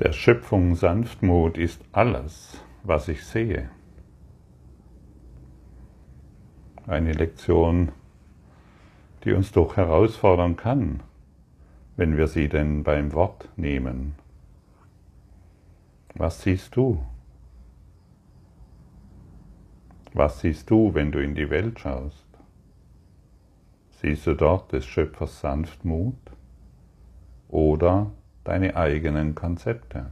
Der Schöpfung Sanftmut ist alles, was ich sehe. Eine Lektion, die uns doch herausfordern kann, wenn wir sie denn beim Wort nehmen. Was siehst du? Was siehst du, wenn du in die Welt schaust? Siehst du dort des Schöpfers Sanftmut oder deine eigenen Konzepte.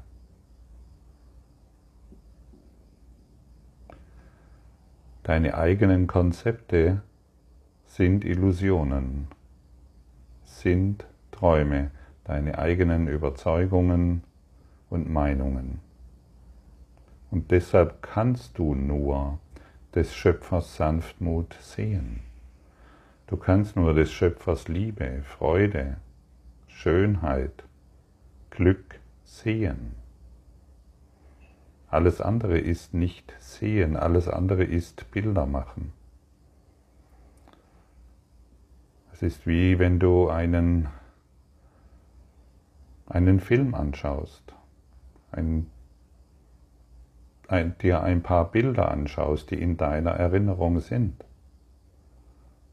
Deine eigenen Konzepte sind Illusionen, sind Träume, deine eigenen Überzeugungen und Meinungen. Und deshalb kannst du nur des Schöpfers Sanftmut sehen. Du kannst nur des Schöpfers Liebe, Freude, Schönheit, Glück sehen. Alles andere ist nicht sehen, alles andere ist Bilder machen. Es ist wie wenn du einen, einen Film anschaust, ein, ein, dir ein paar Bilder anschaust, die in deiner Erinnerung sind.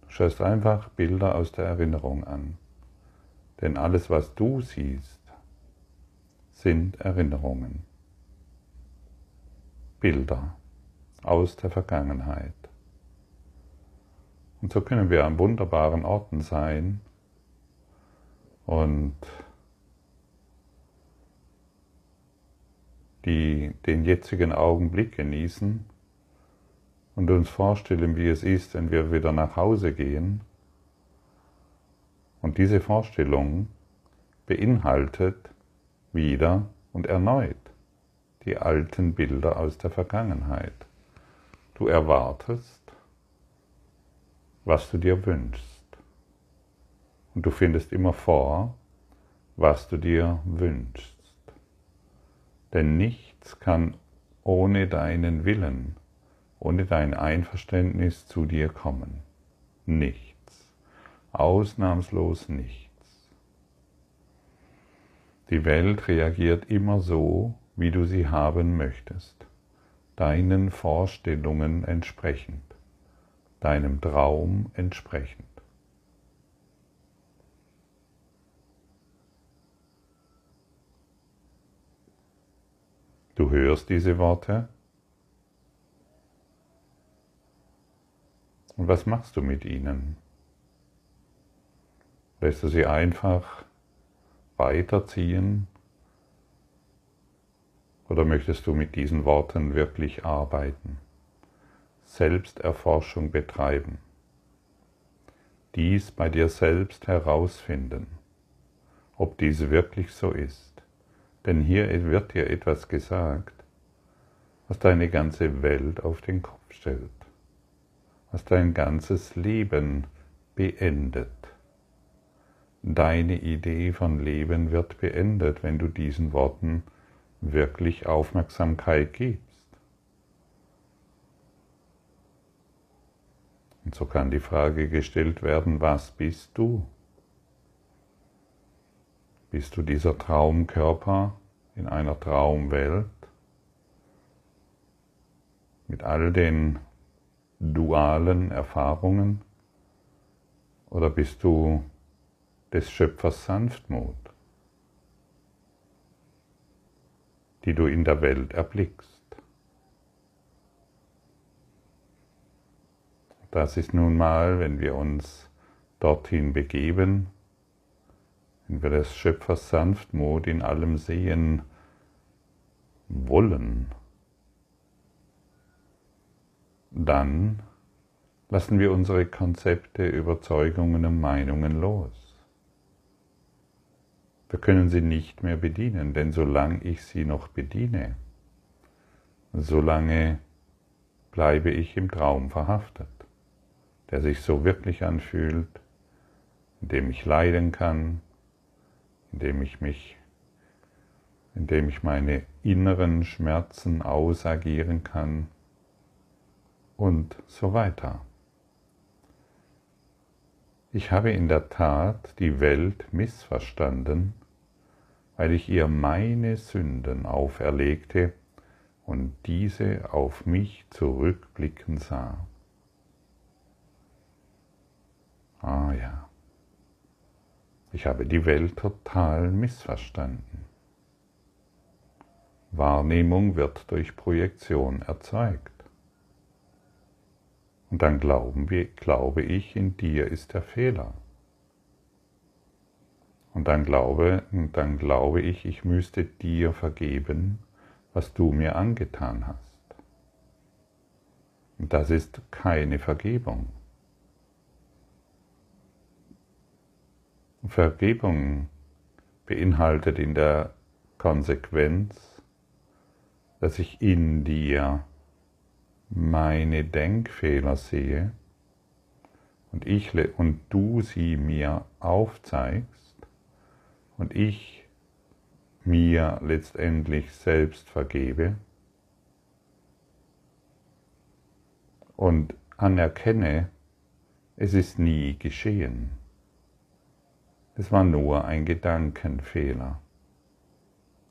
Du schaust einfach Bilder aus der Erinnerung an. Denn alles, was du siehst, sind Erinnerungen, Bilder aus der Vergangenheit. Und so können wir an wunderbaren Orten sein und die, den jetzigen Augenblick genießen und uns vorstellen, wie es ist, wenn wir wieder nach Hause gehen. Und diese Vorstellung beinhaltet wieder und erneut die alten Bilder aus der Vergangenheit. Du erwartest, was du dir wünschst. Und du findest immer vor, was du dir wünschst. Denn nichts kann ohne deinen Willen, ohne dein Einverständnis zu dir kommen. Nichts. Ausnahmslos nichts. Die Welt reagiert immer so, wie du sie haben möchtest, deinen Vorstellungen entsprechend, deinem Traum entsprechend. Du hörst diese Worte und was machst du mit ihnen? Lässt du sie einfach weiterziehen? Oder möchtest du mit diesen Worten wirklich arbeiten, Selbsterforschung betreiben, dies bei dir selbst herausfinden, ob dies wirklich so ist? Denn hier wird dir etwas gesagt, was deine ganze Welt auf den Kopf stellt, was dein ganzes Leben beendet. Deine Idee von Leben wird beendet, wenn du diesen Worten wirklich Aufmerksamkeit gibst. Und so kann die Frage gestellt werden, was bist du? Bist du dieser Traumkörper in einer Traumwelt mit all den dualen Erfahrungen? Oder bist du des Schöpfers Sanftmut, die du in der Welt erblickst. Das ist nun mal, wenn wir uns dorthin begeben, wenn wir des Schöpfers Sanftmut in allem sehen wollen, dann lassen wir unsere Konzepte, Überzeugungen und Meinungen los. Wir können sie nicht mehr bedienen, denn solange ich sie noch bediene, solange bleibe ich im Traum verhaftet, der sich so wirklich anfühlt, in dem ich leiden kann, in dem ich mich, in dem ich meine inneren Schmerzen ausagieren kann und so weiter. Ich habe in der Tat die Welt missverstanden weil ich ihr meine Sünden auferlegte und diese auf mich zurückblicken sah. Ah ja, ich habe die Welt total missverstanden. Wahrnehmung wird durch Projektion erzeugt. Und dann glauben wir, glaube ich, in dir ist der Fehler. Und dann glaube, dann glaube ich, ich müsste dir vergeben, was du mir angetan hast. Und das ist keine Vergebung. Vergebung beinhaltet in der Konsequenz, dass ich in dir meine Denkfehler sehe und, ich, und du sie mir aufzeigst und ich mir letztendlich selbst vergebe und anerkenne, es ist nie geschehen. Es war nur ein Gedankenfehler,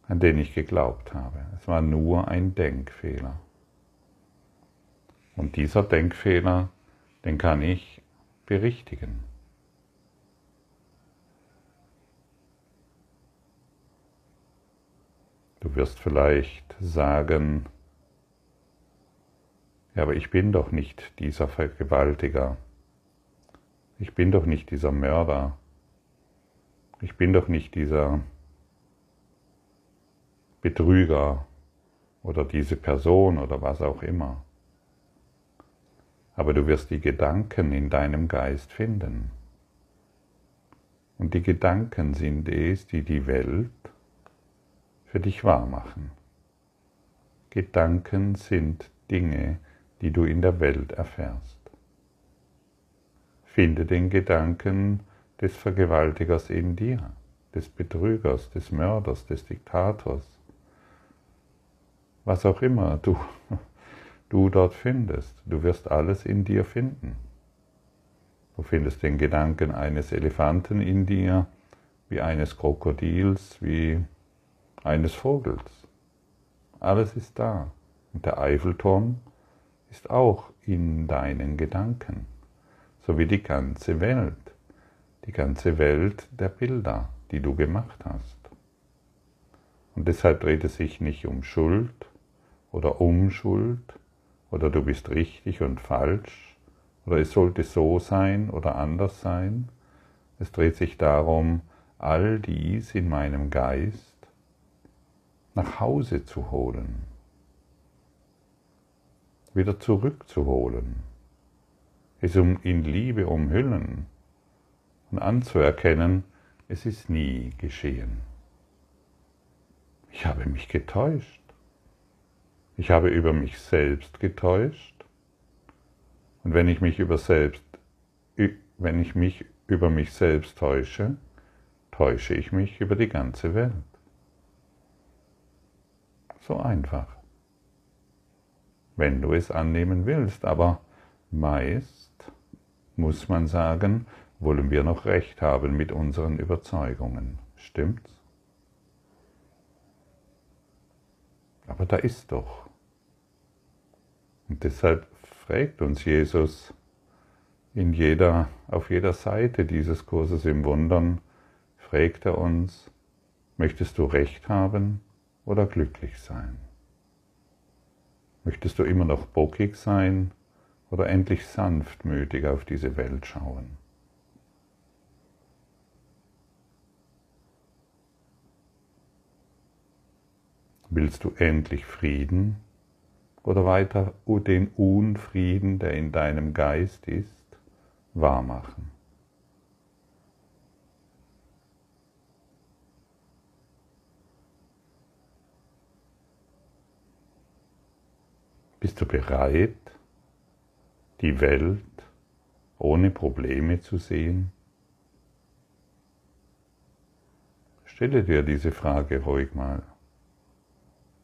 an den ich geglaubt habe. Es war nur ein Denkfehler. Und dieser Denkfehler, den kann ich berichtigen. Du wirst vielleicht sagen, ja, aber ich bin doch nicht dieser Vergewaltiger. Ich bin doch nicht dieser Mörder. Ich bin doch nicht dieser Betrüger oder diese Person oder was auch immer aber du wirst die Gedanken in deinem Geist finden. Und die Gedanken sind es, die die Welt für dich wahr machen. Gedanken sind Dinge, die du in der Welt erfährst. Finde den Gedanken des Vergewaltigers in dir, des Betrügers, des Mörders, des Diktators, was auch immer du du dort findest. Du wirst alles in dir finden. Du findest den Gedanken eines Elefanten in dir, wie eines Krokodils, wie eines Vogels. Alles ist da. Und der Eiffelturm ist auch in deinen Gedanken, so wie die ganze Welt, die ganze Welt der Bilder, die du gemacht hast. Und deshalb dreht es sich nicht um Schuld oder Umschuld, oder du bist richtig und falsch oder es sollte so sein oder anders sein. Es dreht sich darum, all dies in meinem Geist nach Hause zu holen, wieder zurückzuholen, es um in Liebe umhüllen und anzuerkennen, es ist nie geschehen. Ich habe mich getäuscht. Ich habe über mich selbst getäuscht. Und wenn ich mich über selbst, wenn ich mich über mich selbst täusche, täusche ich mich über die ganze Welt. So einfach. Wenn du es annehmen willst, aber meist muss man sagen, wollen wir noch recht haben mit unseren Überzeugungen. Stimmt's? Aber da ist doch. Und deshalb fragt uns Jesus in jeder, auf jeder Seite dieses Kurses im Wundern, fragt er uns, möchtest du Recht haben oder glücklich sein? Möchtest du immer noch bockig sein oder endlich sanftmütig auf diese Welt schauen? Willst du endlich Frieden oder weiter den Unfrieden, der in deinem Geist ist, wahrmachen? Bist du bereit, die Welt ohne Probleme zu sehen? Stelle dir diese Frage ruhig mal.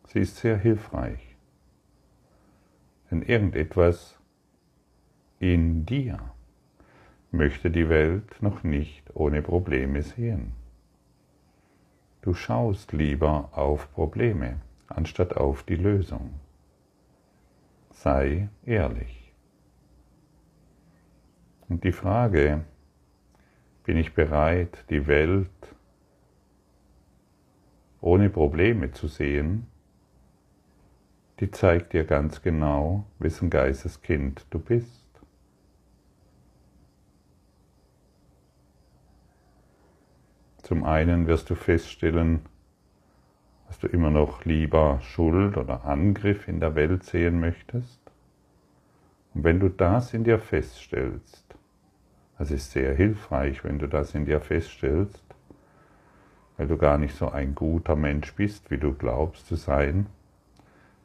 Sie ist sehr hilfreich. Denn irgendetwas in dir möchte die Welt noch nicht ohne Probleme sehen. Du schaust lieber auf Probleme anstatt auf die Lösung. Sei ehrlich. Und die Frage, bin ich bereit, die Welt ohne Probleme zu sehen, die zeigt dir ganz genau, wessen Geisteskind du bist. Zum einen wirst du feststellen, dass du immer noch lieber Schuld oder Angriff in der Welt sehen möchtest. Und wenn du das in dir feststellst, das ist sehr hilfreich, wenn du das in dir feststellst, weil du gar nicht so ein guter Mensch bist, wie du glaubst zu sein,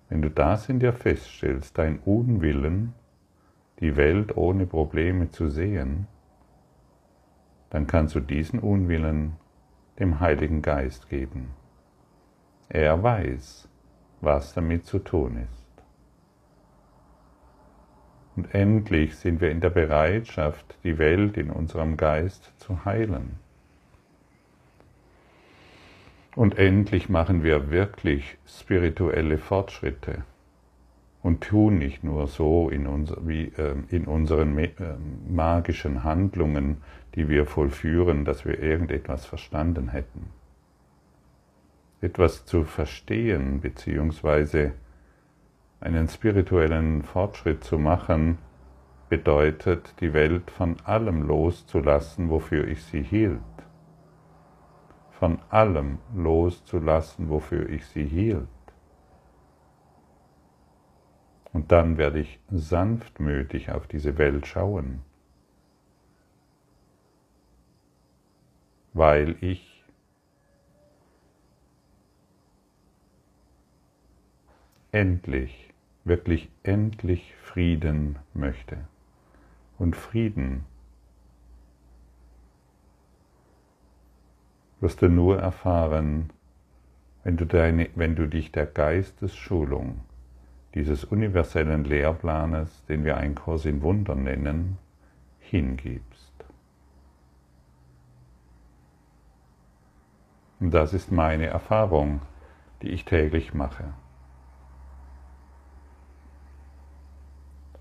wenn du das in dir feststellst, dein Unwillen, die Welt ohne Probleme zu sehen, dann kannst du diesen Unwillen dem Heiligen Geist geben. Er weiß, was damit zu tun ist. Und endlich sind wir in der Bereitschaft, die Welt in unserem Geist zu heilen. Und endlich machen wir wirklich spirituelle Fortschritte und tun nicht nur so in, unser, wie, äh, in unseren äh, magischen Handlungen, die wir vollführen, dass wir irgendetwas verstanden hätten. Etwas zu verstehen bzw. einen spirituellen Fortschritt zu machen, bedeutet, die Welt von allem loszulassen, wofür ich sie hielt von allem loszulassen, wofür ich sie hielt. Und dann werde ich sanftmütig auf diese Welt schauen, weil ich endlich, wirklich endlich Frieden möchte. Und Frieden wirst du nur erfahren, wenn du, deine, wenn du dich der Geistesschulung dieses universellen Lehrplanes, den wir einen Kurs in Wundern nennen, hingibst. Und das ist meine Erfahrung, die ich täglich mache.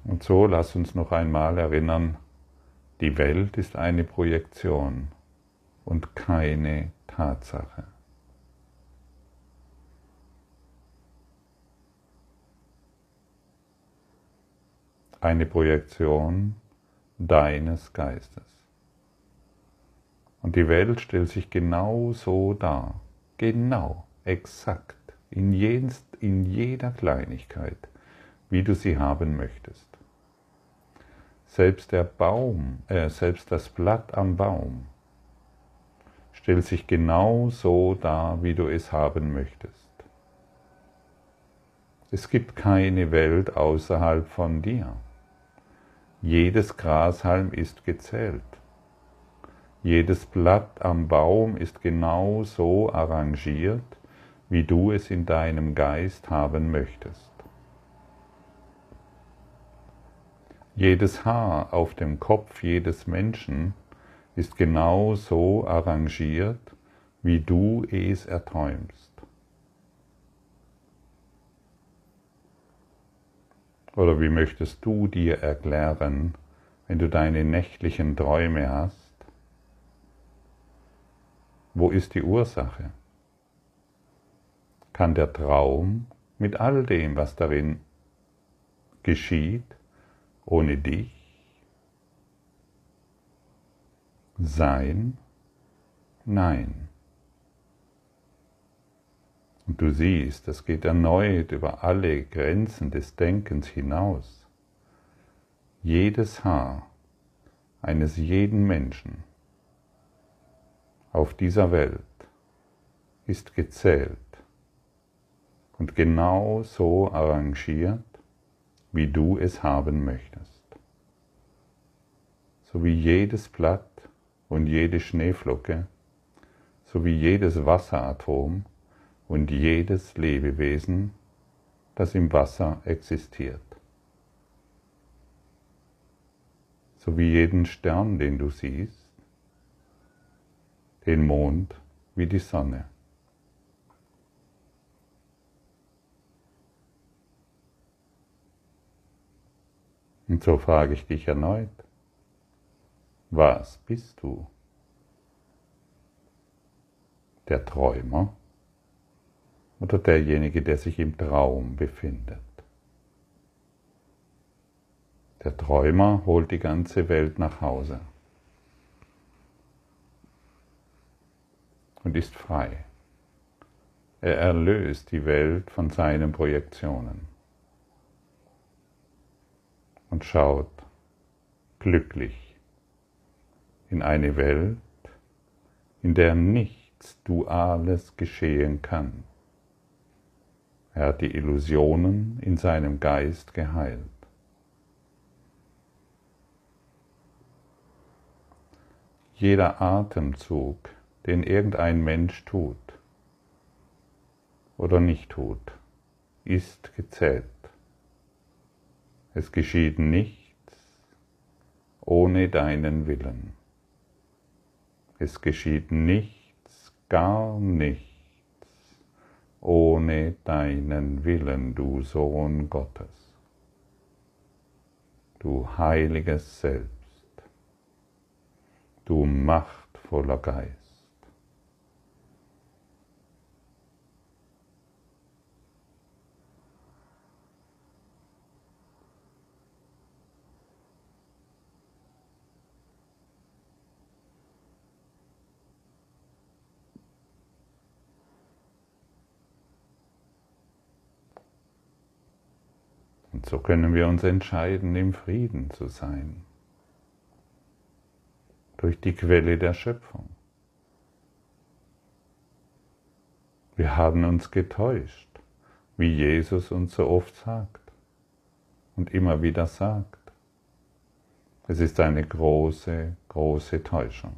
Und so lass uns noch einmal erinnern, die Welt ist eine Projektion und keine Tatsache. Eine Projektion deines Geistes. Und die Welt stellt sich genau so dar, genau, exakt, in, jenst, in jeder Kleinigkeit, wie du sie haben möchtest. Selbst der Baum, äh, selbst das Blatt am Baum Stell sich genau so dar, wie du es haben möchtest. Es gibt keine Welt außerhalb von dir. Jedes Grashalm ist gezählt. Jedes Blatt am Baum ist genau so arrangiert, wie du es in deinem Geist haben möchtest. Jedes Haar auf dem Kopf jedes Menschen ist genau so arrangiert, wie du es erträumst. Oder wie möchtest du dir erklären, wenn du deine nächtlichen Träume hast? Wo ist die Ursache? Kann der Traum mit all dem, was darin geschieht, ohne dich Sein, Nein. Und du siehst, das geht erneut über alle Grenzen des Denkens hinaus. Jedes Haar eines jeden Menschen auf dieser Welt ist gezählt und genau so arrangiert, wie du es haben möchtest. So wie jedes Blatt und jede Schneeflocke sowie jedes Wasseratom und jedes Lebewesen, das im Wasser existiert. Sowie jeden Stern, den du siehst, den Mond wie die Sonne. Und so frage ich dich erneut, was bist du? Der Träumer oder derjenige, der sich im Traum befindet? Der Träumer holt die ganze Welt nach Hause und ist frei. Er erlöst die Welt von seinen Projektionen und schaut glücklich in eine Welt, in der nichts Duales geschehen kann. Er hat die Illusionen in seinem Geist geheilt. Jeder Atemzug, den irgendein Mensch tut, oder nicht tut, ist gezählt. Es geschieht nichts ohne deinen Willen. Es geschieht nichts, gar nichts ohne deinen Willen, du Sohn Gottes, du heiliges Selbst, du machtvoller Geist. So können wir uns entscheiden, im Frieden zu sein. Durch die Quelle der Schöpfung. Wir haben uns getäuscht, wie Jesus uns so oft sagt und immer wieder sagt. Es ist eine große, große Täuschung.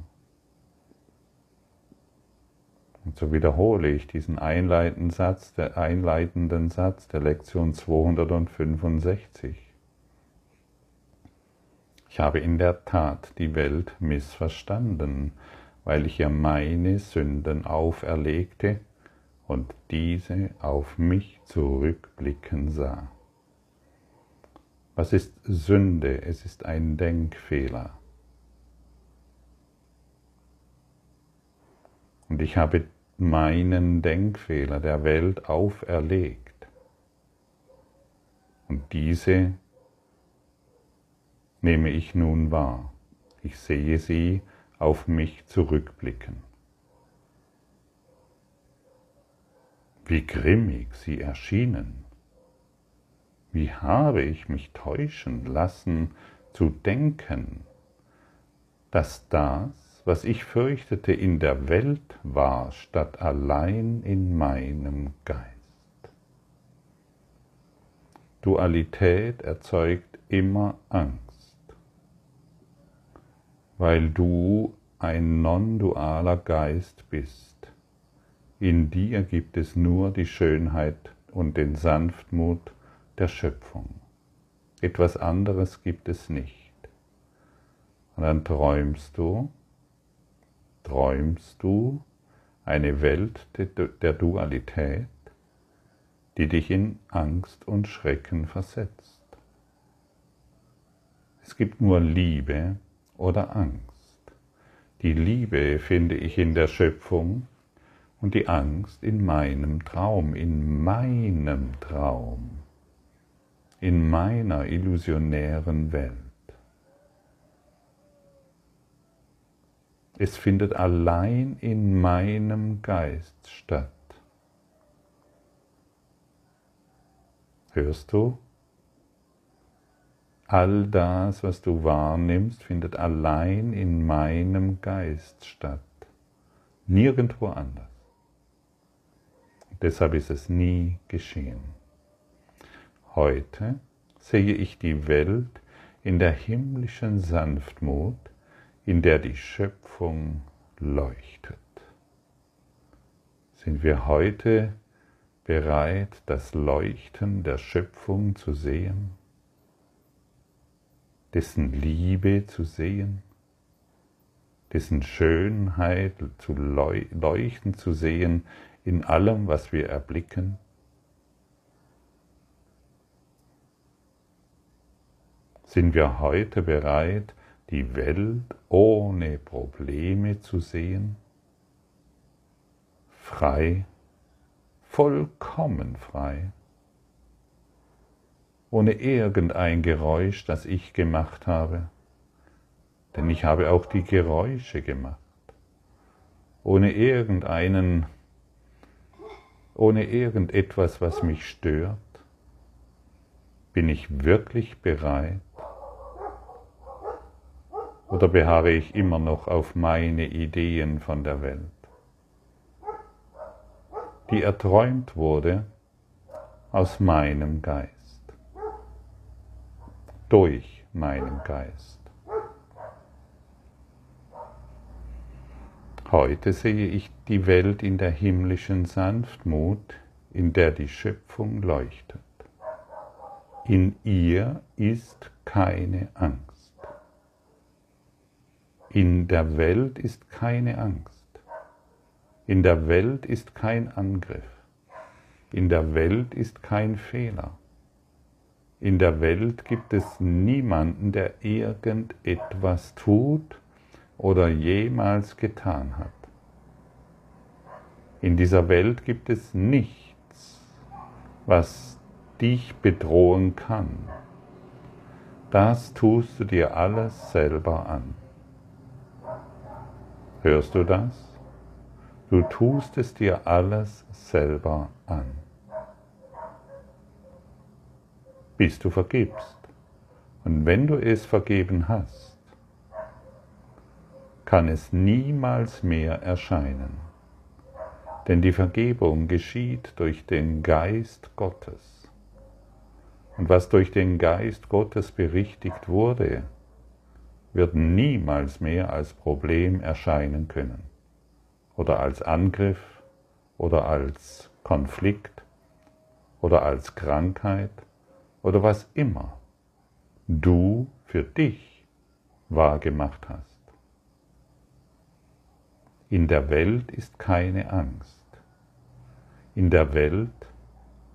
Und so wiederhole ich diesen einleitenden Satz, der einleitenden Satz der Lektion 265. Ich habe in der Tat die Welt missverstanden, weil ich ihr meine Sünden auferlegte und diese auf mich zurückblicken sah. Was ist Sünde? Es ist ein Denkfehler. Und ich habe meinen Denkfehler der Welt auferlegt. Und diese nehme ich nun wahr. Ich sehe sie auf mich zurückblicken. Wie grimmig sie erschienen. Wie habe ich mich täuschen lassen zu denken, dass das, was ich fürchtete, in der Welt war, statt allein in meinem Geist. Dualität erzeugt immer Angst, weil du ein non-dualer Geist bist. In dir gibt es nur die Schönheit und den Sanftmut der Schöpfung. Etwas anderes gibt es nicht. Und dann träumst du träumst du eine Welt der Dualität, die dich in Angst und Schrecken versetzt. Es gibt nur Liebe oder Angst. Die Liebe finde ich in der Schöpfung und die Angst in meinem Traum, in meinem Traum, in meiner illusionären Welt. Es findet allein in meinem Geist statt. Hörst du? All das, was du wahrnimmst, findet allein in meinem Geist statt. Nirgendwo anders. Deshalb ist es nie geschehen. Heute sehe ich die Welt in der himmlischen Sanftmut, in der die Schöpfung leuchtet. Sind wir heute bereit, das Leuchten der Schöpfung zu sehen, dessen Liebe zu sehen, dessen Schönheit zu leuchten zu sehen in allem, was wir erblicken? Sind wir heute bereit, die Welt ohne Probleme zu sehen? Frei, vollkommen frei, ohne irgendein Geräusch, das ich gemacht habe, denn ich habe auch die Geräusche gemacht, ohne irgendeinen, ohne irgendetwas, was mich stört, bin ich wirklich bereit, oder beharre ich immer noch auf meine Ideen von der Welt, die erträumt wurde aus meinem Geist, durch meinen Geist? Heute sehe ich die Welt in der himmlischen Sanftmut, in der die Schöpfung leuchtet. In ihr ist keine Angst. In der Welt ist keine Angst. In der Welt ist kein Angriff. In der Welt ist kein Fehler. In der Welt gibt es niemanden, der irgendetwas tut oder jemals getan hat. In dieser Welt gibt es nichts, was dich bedrohen kann. Das tust du dir alles selber an. Hörst du das? Du tust es dir alles selber an. Bis du vergibst. Und wenn du es vergeben hast, kann es niemals mehr erscheinen. Denn die Vergebung geschieht durch den Geist Gottes. Und was durch den Geist Gottes berichtigt wurde, wird niemals mehr als Problem erscheinen können oder als Angriff oder als Konflikt oder als Krankheit oder was immer du für dich wahrgemacht hast. In der Welt ist keine Angst. In der Welt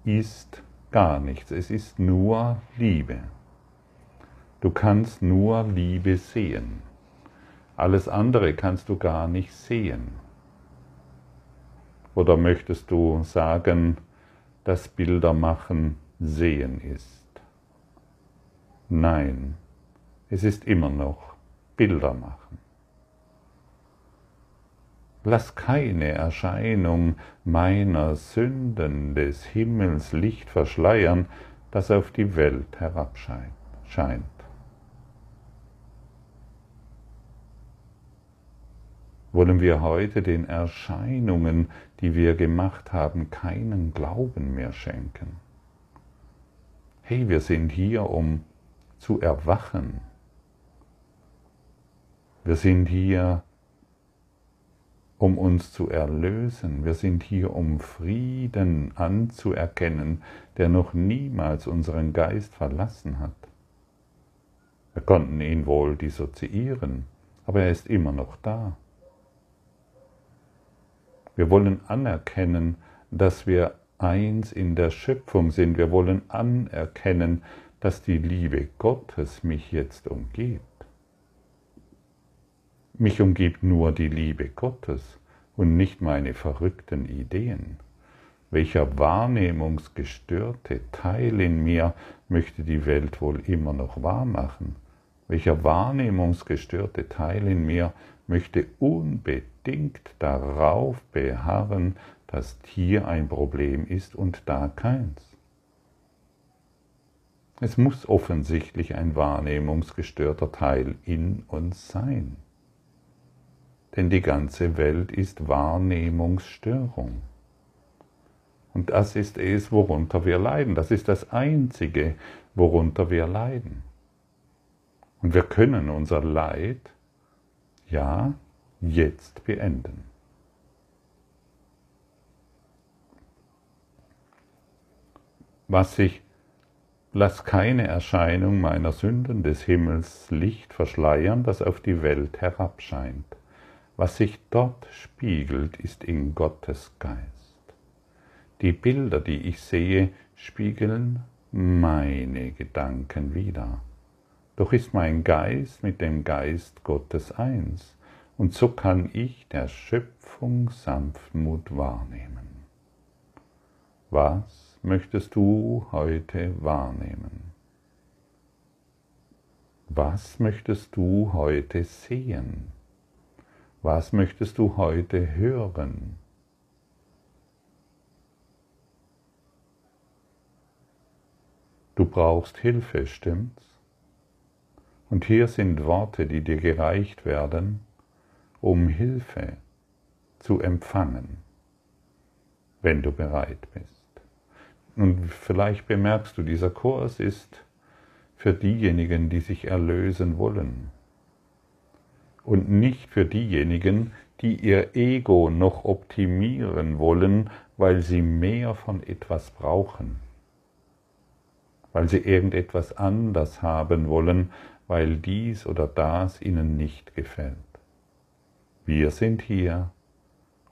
ist gar nichts. Es ist nur Liebe. Du kannst nur Liebe sehen. Alles andere kannst du gar nicht sehen. Oder möchtest du sagen, dass Bilder machen sehen ist? Nein, es ist immer noch Bilder machen. Lass keine Erscheinung meiner Sünden des Himmels Licht verschleiern, das auf die Welt herabscheint. Wollen wir heute den Erscheinungen, die wir gemacht haben, keinen Glauben mehr schenken. Hey, wir sind hier, um zu erwachen. Wir sind hier, um uns zu erlösen. Wir sind hier, um Frieden anzuerkennen, der noch niemals unseren Geist verlassen hat. Wir konnten ihn wohl dissoziieren, aber er ist immer noch da. Wir wollen anerkennen, dass wir eins in der Schöpfung sind. Wir wollen anerkennen, dass die Liebe Gottes mich jetzt umgibt. Mich umgibt nur die Liebe Gottes und nicht meine verrückten Ideen. Welcher wahrnehmungsgestörte Teil in mir möchte die Welt wohl immer noch wahrmachen? Welcher wahrnehmungsgestörte Teil in mir möchte unbedingt darauf beharren, dass hier ein Problem ist und da keins. Es muss offensichtlich ein wahrnehmungsgestörter Teil in uns sein. Denn die ganze Welt ist Wahrnehmungsstörung. Und das ist es, worunter wir leiden. Das ist das Einzige, worunter wir leiden. Und wir können unser Leid ja, jetzt beenden. Was ich, lass keine Erscheinung meiner Sünden des Himmels Licht verschleiern, das auf die Welt herabscheint. Was sich dort spiegelt, ist in Gottes Geist. Die Bilder, die ich sehe, spiegeln meine Gedanken wider. Doch ist mein Geist mit dem Geist Gottes eins, und so kann ich der Schöpfung Sanftmut wahrnehmen. Was möchtest du heute wahrnehmen? Was möchtest du heute sehen? Was möchtest du heute hören? Du brauchst Hilfe, stimmt's? Und hier sind Worte, die dir gereicht werden, um Hilfe zu empfangen, wenn du bereit bist. Und vielleicht bemerkst du, dieser Kurs ist für diejenigen, die sich erlösen wollen und nicht für diejenigen, die ihr Ego noch optimieren wollen, weil sie mehr von etwas brauchen weil sie irgendetwas anders haben wollen, weil dies oder das ihnen nicht gefällt. Wir sind hier,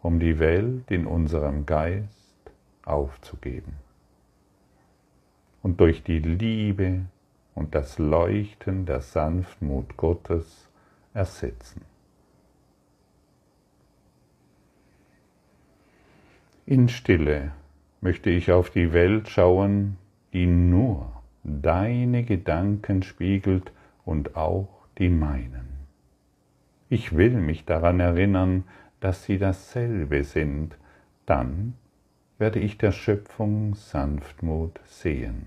um die Welt in unserem Geist aufzugeben und durch die Liebe und das Leuchten der Sanftmut Gottes ersetzen. In Stille möchte ich auf die Welt schauen, die nur deine Gedanken spiegelt und auch die meinen. Ich will mich daran erinnern, dass sie dasselbe sind, dann werde ich der Schöpfung Sanftmut sehen.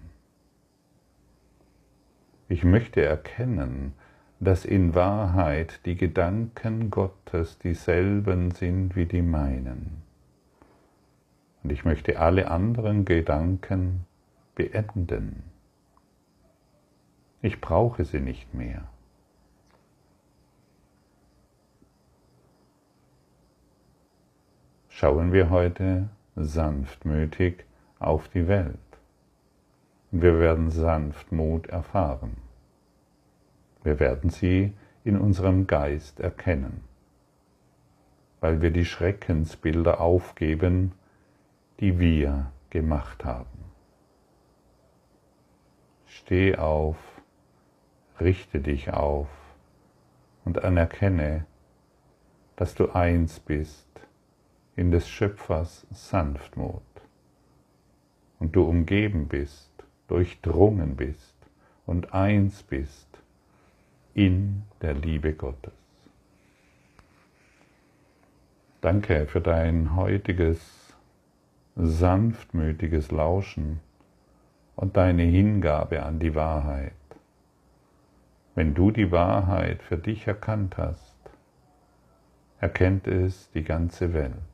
Ich möchte erkennen, dass in Wahrheit die Gedanken Gottes dieselben sind wie die meinen. Und ich möchte alle anderen Gedanken beenden. Ich brauche sie nicht mehr. Schauen wir heute sanftmütig auf die Welt. Wir werden Sanftmut erfahren. Wir werden sie in unserem Geist erkennen, weil wir die Schreckensbilder aufgeben, die wir gemacht haben. Steh auf, richte dich auf und anerkenne, dass du eins bist in des Schöpfers Sanftmut und du umgeben bist, durchdrungen bist und eins bist in der Liebe Gottes. Danke für dein heutiges sanftmütiges Lauschen und deine Hingabe an die Wahrheit. Wenn du die Wahrheit für dich erkannt hast, erkennt es die ganze Welt.